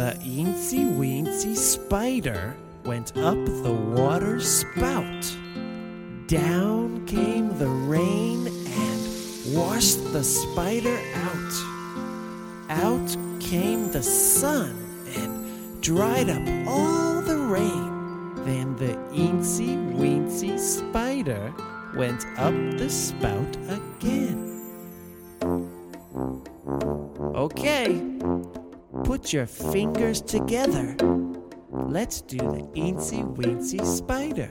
The eensy weensy spider went up the water spout. Down came the rain and washed the spider out. Out came the sun and dried up all the rain. Then the eensy weensy spider went up the spout again. Okay, put your fingers together. Let's do the eensy weensy spider.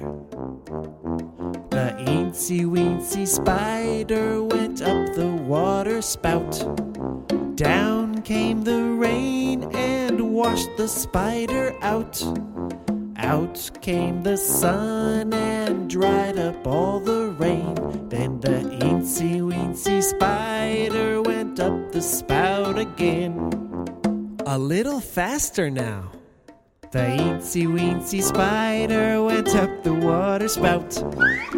The eensy weensy spider went up the water spout. Down came the rain and washed the spider out. Out came the sun and dried up all the rain. Then the eensy weensy spider went up the spout again. A little faster now. The eensy weensy spider went up the water spout.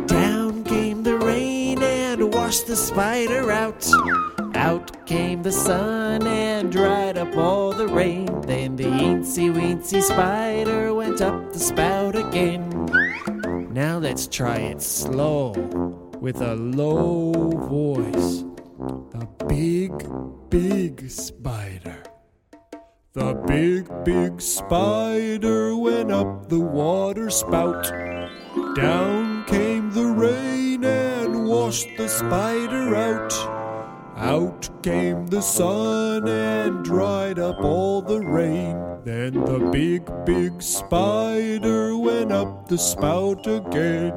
Down came the rain and washed the spider out. Out came the sun and dried up all the rain. Then the eensy weensy spider went up the spout again. Now let's try it slow with a low voice. The big, big spider. The big, big spider went up the water spout. Down came the rain and washed the spider out. Out came the sun and dried up all the rain. Then the big, big spider went up the spout again.